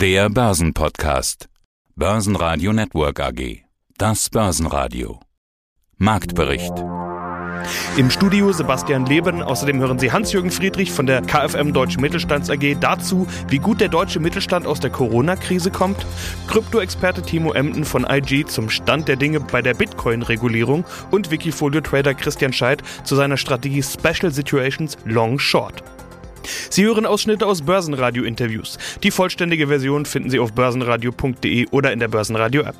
Der Börsenpodcast. Börsenradio Network AG. Das Börsenradio. Marktbericht. Im Studio Sebastian Leben. Außerdem hören Sie Hans-Jürgen Friedrich von der KfM Deutsche Mittelstands AG dazu, wie gut der deutsche Mittelstand aus der Corona-Krise kommt. Krypto-Experte Timo Emden von IG zum Stand der Dinge bei der Bitcoin-Regulierung und Wikifolio-Trader Christian Scheidt zu seiner Strategie Special Situations Long Short. Sie hören Ausschnitte aus Börsenradio-Interviews. Die vollständige Version finden Sie auf börsenradio.de oder in der Börsenradio-App.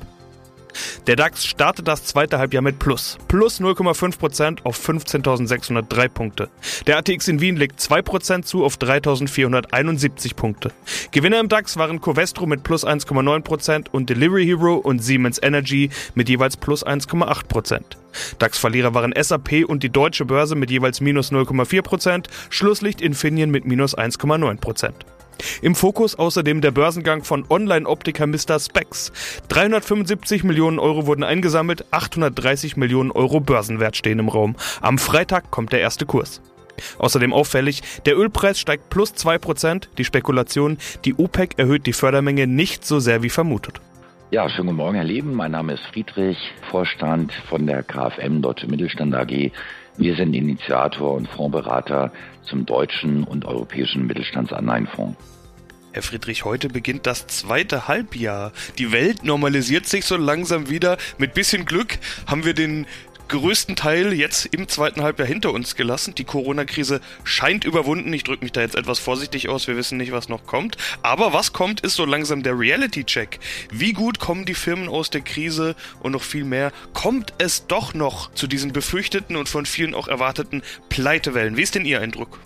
Der DAX startet das zweite Halbjahr mit Plus. Plus 0,5% auf 15.603 Punkte. Der ATX in Wien legt 2% zu auf 3.471 Punkte. Gewinner im DAX waren Covestro mit plus 1,9% und Delivery Hero und Siemens Energy mit jeweils plus 1,8%. DAX-Verlierer waren SAP und die Deutsche Börse mit jeweils minus 0,4%, Schlusslicht Infineon mit minus 1,9%. Im Fokus außerdem der Börsengang von Online-Optiker Mr. Specs. 375 Millionen Euro wurden eingesammelt, 830 Millionen Euro Börsenwert stehen im Raum. Am Freitag kommt der erste Kurs. Außerdem auffällig, der Ölpreis steigt plus 2%, die Spekulation, die OPEC erhöht die Fördermenge nicht so sehr wie vermutet. Ja, schönen guten Morgen, Herr Leben. Mein Name ist Friedrich, Vorstand von der KfM Deutsche Mittelstand AG. Wir sind Initiator und Fondsberater zum deutschen und europäischen Mittelstandsanleihenfonds. Herr Friedrich, heute beginnt das zweite Halbjahr. Die Welt normalisiert sich so langsam wieder. Mit bisschen Glück haben wir den größten Teil jetzt im zweiten Halbjahr hinter uns gelassen. Die Corona-Krise scheint überwunden. Ich drücke mich da jetzt etwas vorsichtig aus. Wir wissen nicht, was noch kommt. Aber was kommt, ist so langsam der Reality-Check. Wie gut kommen die Firmen aus der Krise und noch viel mehr? Kommt es doch noch zu diesen befürchteten und von vielen auch erwarteten Pleitewellen? Wie ist denn Ihr Eindruck?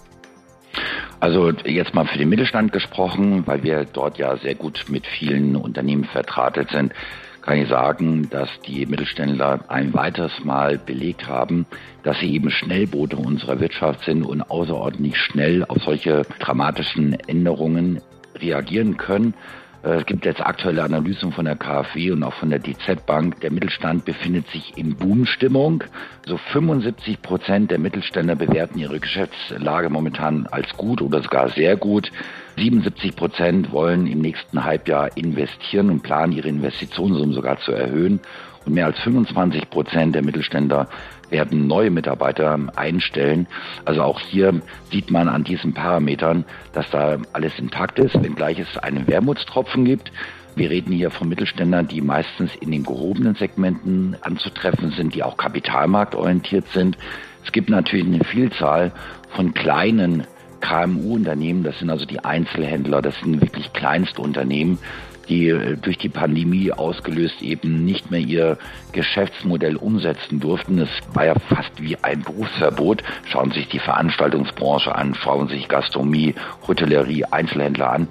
Also jetzt mal für den Mittelstand gesprochen, weil wir dort ja sehr gut mit vielen Unternehmen vertratet sind kann ich sagen, dass die Mittelständler ein weiteres Mal belegt haben, dass sie eben Schnellboote unserer Wirtschaft sind und außerordentlich schnell auf solche dramatischen Änderungen reagieren können. Äh, es gibt jetzt aktuelle Analysen von der KfW und auch von der DZ Bank. Der Mittelstand befindet sich in Boomstimmung. So 75 Prozent der Mittelständler bewerten ihre Geschäftslage momentan als gut oder sogar sehr gut. 77 Prozent wollen im nächsten Halbjahr investieren und planen ihre Investitionssummen sogar zu erhöhen. Und mehr als 25 Prozent der Mittelständler werden neue Mitarbeiter einstellen. Also auch hier sieht man an diesen Parametern, dass da alles intakt ist, wenngleich es einen Wermutstropfen gibt. Wir reden hier von Mittelständlern, die meistens in den gehobenen Segmenten anzutreffen sind, die auch kapitalmarktorientiert sind. Es gibt natürlich eine Vielzahl von kleinen KMU-Unternehmen, das sind also die Einzelhändler, das sind wirklich kleinste Unternehmen, die äh, durch die Pandemie ausgelöst eben nicht mehr ihr Geschäftsmodell umsetzen durften. Es war ja fast wie ein Berufsverbot. Schauen Sie sich die Veranstaltungsbranche an, schauen Sie sich Gastronomie, Hotellerie, Einzelhändler an.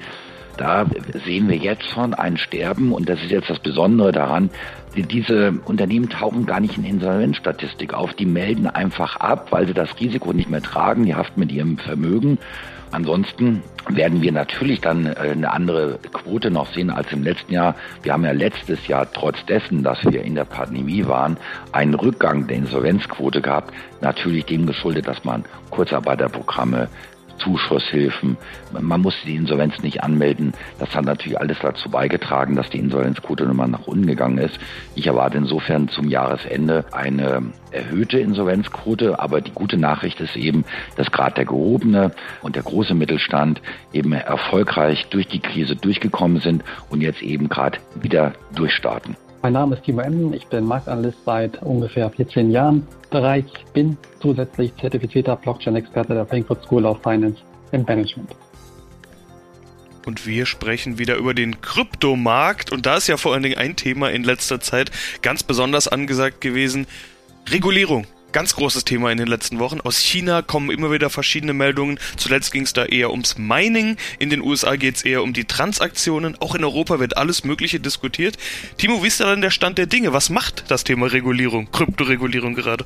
Da sehen wir jetzt schon ein Sterben und das ist jetzt das Besondere daran. Diese Unternehmen tauchen gar nicht in Insolvenzstatistik auf. Die melden einfach ab, weil sie das Risiko nicht mehr tragen. Die haften mit ihrem Vermögen. Ansonsten werden wir natürlich dann äh, eine andere Quote noch sehen als im letzten Jahr. Wir haben ja letztes Jahr trotz dessen, dass wir in der Pandemie waren, einen Rückgang der Insolvenzquote gehabt. Natürlich dem geschuldet, dass man Kurzarbeiterprogramme Zuschusshilfen. Man musste die Insolvenz nicht anmelden. Das hat natürlich alles dazu beigetragen, dass die Insolvenzquote nochmal nach unten gegangen ist. Ich erwarte insofern zum Jahresende eine erhöhte Insolvenzquote. Aber die gute Nachricht ist eben, dass gerade der gehobene und der große Mittelstand eben erfolgreich durch die Krise durchgekommen sind und jetzt eben gerade wieder durchstarten. Mein Name ist Timo Emden, ich bin Marktanalyst seit ungefähr 14 Jahren. Bereits, bin zusätzlich zertifizierter Blockchain-Experte der Frankfurt School of Finance and Management. Und wir sprechen wieder über den Kryptomarkt. Und da ist ja vor allen Dingen ein Thema in letzter Zeit ganz besonders angesagt gewesen, Regulierung ganz großes Thema in den letzten Wochen. Aus China kommen immer wieder verschiedene Meldungen. Zuletzt ging es da eher ums Mining. In den USA geht es eher um die Transaktionen. Auch in Europa wird alles Mögliche diskutiert. Timo, wie ist da denn der Stand der Dinge? Was macht das Thema Regulierung, Kryptoregulierung gerade?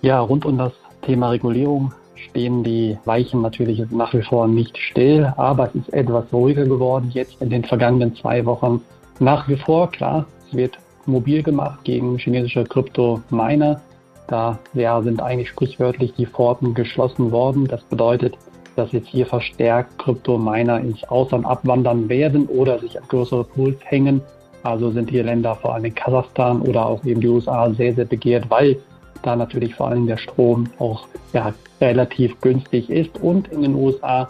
Ja, rund um das Thema Regulierung stehen die Weichen natürlich nach wie vor nicht still, aber es ist etwas ruhiger geworden jetzt in den vergangenen zwei Wochen. Nach wie vor, klar, es wird mobil gemacht gegen chinesische Krypto-Miner. Da ja, sind eigentlich sprichwörtlich die Pforten geschlossen worden. Das bedeutet, dass jetzt hier verstärkt Kryptominer ins Ausland abwandern werden oder sich an größere Pools hängen. Also sind hier Länder, vor allem Kasachstan oder auch eben die USA, sehr, sehr begehrt, weil da natürlich vor allem der Strom auch ja, relativ günstig ist. Und in den USA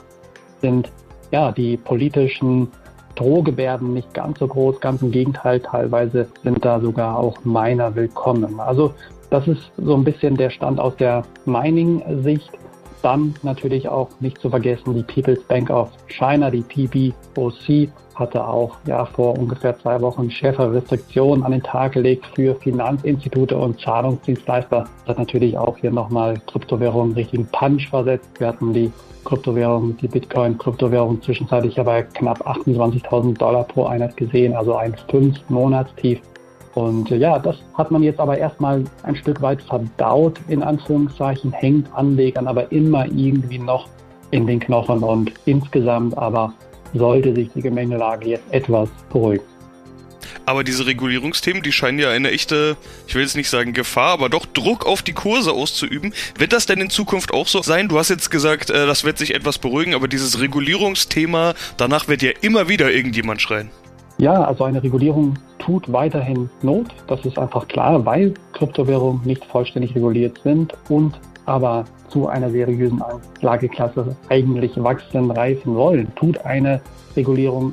sind ja die politischen Drohgebärden nicht ganz so groß, ganz im Gegenteil, teilweise sind da sogar auch Miner willkommen. Also das ist so ein bisschen der Stand aus der Mining-Sicht. Dann natürlich auch nicht zu vergessen die People's Bank of China, die PBOC, hatte auch ja vor ungefähr zwei Wochen schärfere Restriktionen an den Tag gelegt für Finanzinstitute und Zahlungsdienstleister. Das hat natürlich auch hier nochmal Kryptowährungen richtigen Punch versetzt. Wir hatten die Kryptowährung, die Bitcoin-Kryptowährung zwischenzeitlich ja bei knapp 28.000 Dollar pro Einheit gesehen, also ein Fünf-Monatstief. Und äh, ja, das hat man jetzt aber erstmal ein Stück weit verdaut, in Anführungszeichen, hängt Anlegern aber immer irgendwie noch in den Knochen und insgesamt aber sollte sich die Gemengelage jetzt etwas beruhigen. Aber diese Regulierungsthemen, die scheinen ja eine echte, ich will jetzt nicht sagen Gefahr, aber doch Druck auf die Kurse auszuüben. Wird das denn in Zukunft auch so sein? Du hast jetzt gesagt, äh, das wird sich etwas beruhigen, aber dieses Regulierungsthema, danach wird ja immer wieder irgendjemand schreien. Ja, also eine Regulierung tut weiterhin Not. Das ist einfach klar, weil Kryptowährungen nicht vollständig reguliert sind und aber zu einer seriösen Anlageklasse eigentlich wachsen, reifen wollen, tut eine Regulierung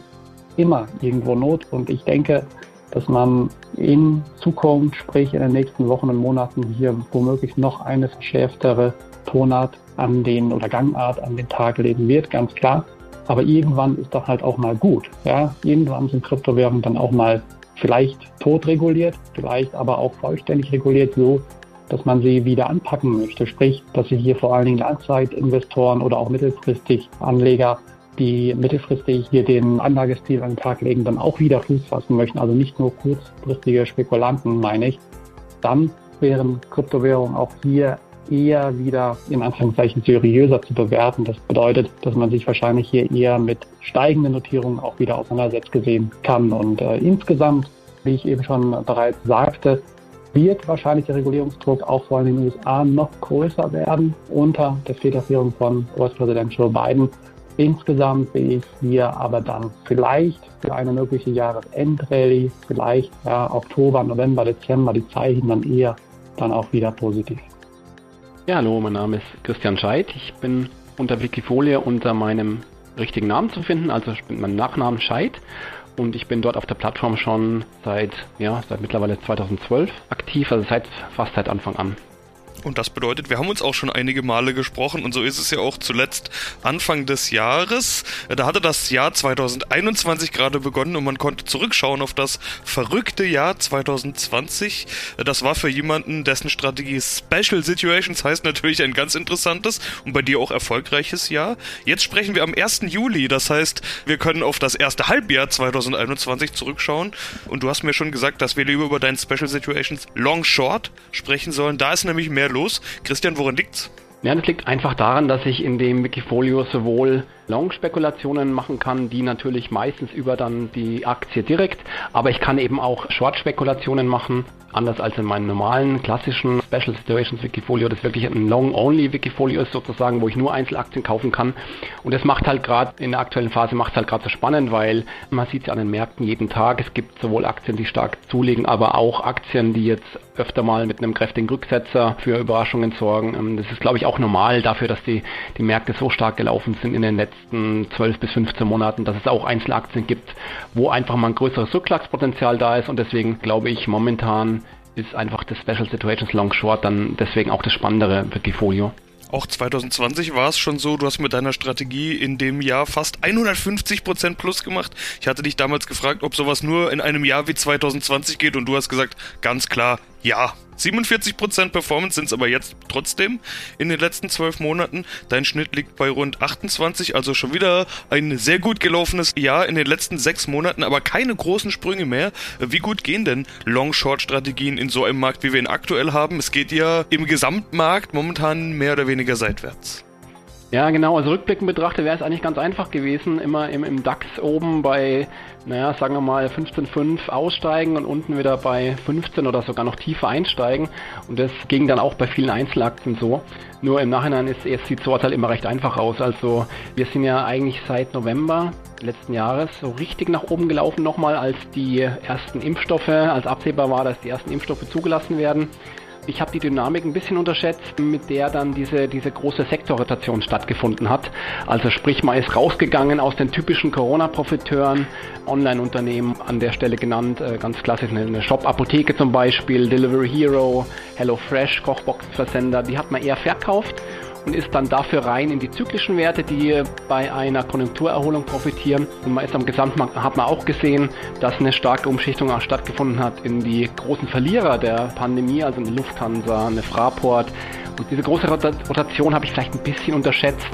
immer irgendwo Not. Und ich denke, dass man in Zukunft, sprich in den nächsten Wochen und Monaten hier womöglich noch eine verschärftere Tonart an den oder Gangart an den Tag legen wird, ganz klar. Aber irgendwann ist doch halt auch mal gut. Ja? Irgendwann sind Kryptowährungen dann auch mal vielleicht totreguliert, vielleicht aber auch vollständig reguliert, so dass man sie wieder anpacken möchte. Sprich, dass sie hier vor allen Dingen Langzeitinvestoren oder auch mittelfristig Anleger, die mittelfristig hier den Anlagestil an den Tag legen, dann auch wieder Fuß fassen möchten. Also nicht nur kurzfristige Spekulanten, meine ich. Dann wären Kryptowährungen auch hier eher wieder in Anführungszeichen seriöser zu bewerten. Das bedeutet, dass man sich wahrscheinlich hier eher mit steigenden Notierungen auch wieder auseinandersetzt gesehen kann. Und äh, insgesamt, wie ich eben schon bereits sagte, wird wahrscheinlich der Regulierungsdruck auch vor allem in den USA noch größer werden unter der Federführung von US-Präsident Joe Biden. Insgesamt sehe ich hier aber dann vielleicht für eine mögliche Jahresendrallye, vielleicht ja, Oktober, November, Dezember die Zeichen dann eher dann auch wieder positiv. Ja, hallo, mein Name ist Christian Scheidt. Ich bin unter Wikifolie unter meinem richtigen Namen zu finden, also ich bin mein Nachnamen Scheid und ich bin dort auf der Plattform schon seit, ja, seit mittlerweile 2012 aktiv, also seit fast seit Anfang an. Und das bedeutet, wir haben uns auch schon einige Male gesprochen und so ist es ja auch zuletzt Anfang des Jahres. Da hatte das Jahr 2021 gerade begonnen und man konnte zurückschauen auf das verrückte Jahr 2020. Das war für jemanden, dessen Strategie Special Situations heißt natürlich ein ganz interessantes und bei dir auch erfolgreiches Jahr. Jetzt sprechen wir am 1. Juli, das heißt, wir können auf das erste Halbjahr 2021 zurückschauen und du hast mir schon gesagt, dass wir lieber über dein Special Situations Long Short sprechen sollen. Da ist nämlich mehr los. Christian, woran liegt's? Ja, das liegt einfach daran, dass ich in dem Wikifolio sowohl Long-Spekulationen machen kann, die natürlich meistens über dann die Aktie direkt, aber ich kann eben auch Short-Spekulationen machen, anders als in meinem normalen klassischen Special Situations Wikifolio, das wirklich ein Long-Only Wikifolio ist sozusagen, wo ich nur Einzelaktien kaufen kann. Und das macht halt gerade in der aktuellen Phase macht es halt gerade so spannend, weil man sieht es ja an den Märkten jeden Tag. Es gibt sowohl Aktien, die stark zulegen, aber auch Aktien, die jetzt öfter mal mit einem kräftigen Rücksetzer für Überraschungen sorgen. Ähm, das ist, glaube ich, auch normal dafür, dass die, die Märkte so stark gelaufen sind in den letzten 12 bis 15 Monaten, dass es auch Einzelaktien gibt, wo einfach mal ein größeres Rückschlagspotenzial da ist. Und deswegen glaube ich momentan ist einfach das Special Situations Long Short dann deswegen auch das spannendere Wikifolio. Auch 2020 war es schon so, du hast mit deiner Strategie in dem Jahr fast 150% plus gemacht. Ich hatte dich damals gefragt, ob sowas nur in einem Jahr wie 2020 geht und du hast gesagt, ganz klar, ja. 47% Performance sind es aber jetzt trotzdem in den letzten zwölf Monaten. Dein Schnitt liegt bei rund 28, also schon wieder ein sehr gut gelaufenes Jahr in den letzten sechs Monaten, aber keine großen Sprünge mehr. Wie gut gehen denn Long-Short-Strategien in so einem Markt, wie wir ihn aktuell haben? Es geht ja im Gesamtmarkt momentan mehr oder weniger seitwärts. Ja, genau. Also rückblickend betrachtet wäre es eigentlich ganz einfach gewesen, immer im, im DAX oben bei, naja, sagen wir mal 15,5 aussteigen und unten wieder bei 15 oder sogar noch tiefer einsteigen. Und das ging dann auch bei vielen Einzelaktien so. Nur im Nachhinein ist, es sieht so halt immer recht einfach aus. Also wir sind ja eigentlich seit November letzten Jahres so richtig nach oben gelaufen nochmal, als die ersten Impfstoffe, als absehbar war, dass die ersten Impfstoffe zugelassen werden. Ich habe die Dynamik ein bisschen unterschätzt, mit der dann diese, diese große Sektorrotation stattgefunden hat. Also sprich, man ist rausgegangen aus den typischen Corona-Profiteuren, Online-Unternehmen an der Stelle genannt, äh, ganz klassisch eine Shop-Apotheke zum Beispiel, Delivery Hero, HelloFresh, Kochboxenversender, die hat man eher verkauft und ist dann dafür rein in die zyklischen Werte, die bei einer Konjunkturerholung profitieren. Und man ist am Gesamtmarkt, hat man auch gesehen, dass eine starke Umschichtung auch stattgefunden hat in die großen Verlierer der Pandemie, also eine Lufthansa, eine Fraport. Und diese große Rotation habe ich vielleicht ein bisschen unterschätzt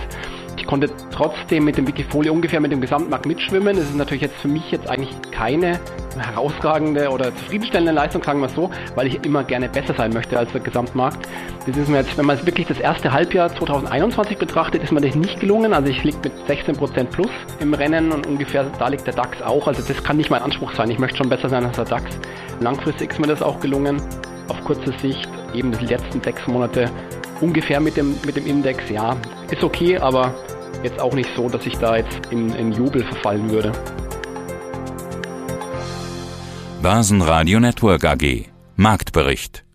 konnte trotzdem mit dem Wikifolio ungefähr mit dem Gesamtmarkt mitschwimmen. Das ist natürlich jetzt für mich jetzt eigentlich keine herausragende oder zufriedenstellende Leistung, sagen wir so, weil ich immer gerne besser sein möchte als der Gesamtmarkt. Das ist mir jetzt, wenn man wirklich das erste Halbjahr 2021 betrachtet, ist mir das nicht gelungen. Also ich liege mit 16% plus im Rennen und ungefähr da liegt der DAX auch. Also das kann nicht mein Anspruch sein. Ich möchte schon besser sein als der DAX. Langfristig ist mir das auch gelungen. Auf kurze Sicht, eben die letzten sechs Monate ungefähr mit dem, mit dem Index, ja, ist okay, aber jetzt auch nicht so, dass ich da jetzt in, in Jubel verfallen würde. Börsenradio Network AG Marktbericht